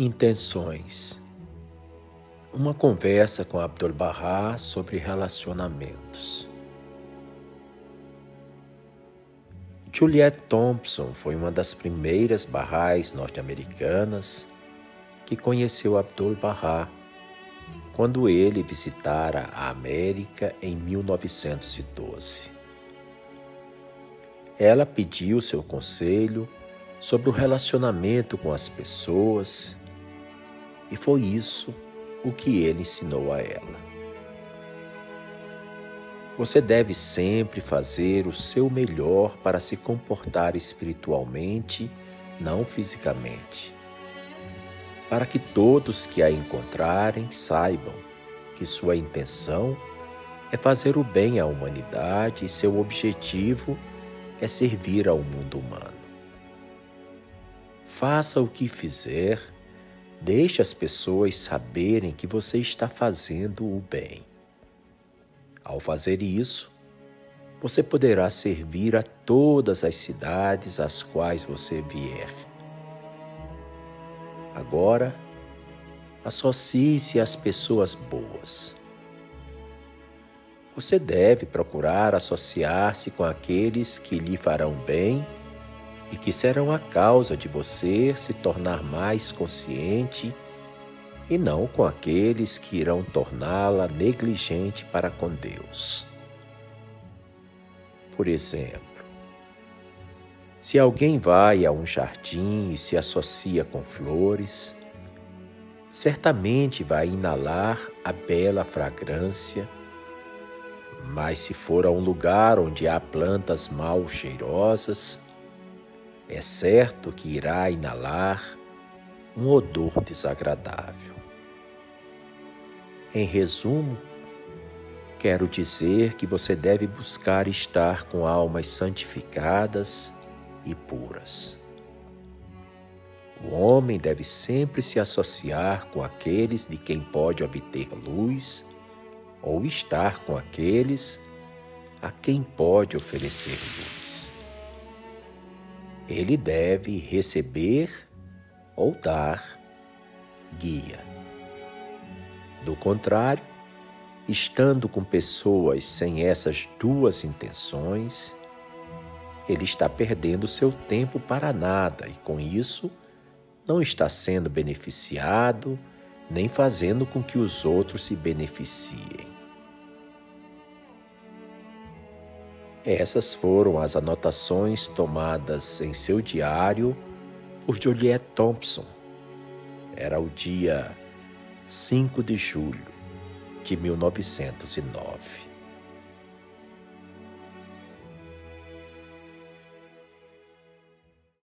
Intenções. Uma conversa com Abdul Bahá sobre relacionamentos. Juliette Thompson foi uma das primeiras barrais norte-americanas que conheceu Abdul Bahá quando ele visitara a América em 1912. Ela pediu seu conselho sobre o relacionamento com as pessoas e foi isso o que ele ensinou a ela. Você deve sempre fazer o seu melhor para se comportar espiritualmente, não fisicamente. Para que todos que a encontrarem saibam que sua intenção é fazer o bem à humanidade e seu objetivo é servir ao mundo humano. Faça o que fizer Deixe as pessoas saberem que você está fazendo o bem. Ao fazer isso, você poderá servir a todas as cidades às quais você vier. Agora, associe-se às pessoas boas. Você deve procurar associar-se com aqueles que lhe farão bem e que serão a causa de você se tornar mais consciente e não com aqueles que irão torná-la negligente para com Deus. Por exemplo, se alguém vai a um jardim e se associa com flores, certamente vai inalar a bela fragrância, mas se for a um lugar onde há plantas mal cheirosas, é certo que irá inalar um odor desagradável. Em resumo, quero dizer que você deve buscar estar com almas santificadas e puras. O homem deve sempre se associar com aqueles de quem pode obter luz ou estar com aqueles a quem pode oferecer luz ele deve receber ou dar guia. Do contrário, estando com pessoas sem essas duas intenções, ele está perdendo seu tempo para nada e, com isso, não está sendo beneficiado nem fazendo com que os outros se beneficiem. Essas foram as anotações tomadas em seu diário por Juliette Thompson. Era o dia 5 de julho de 1909.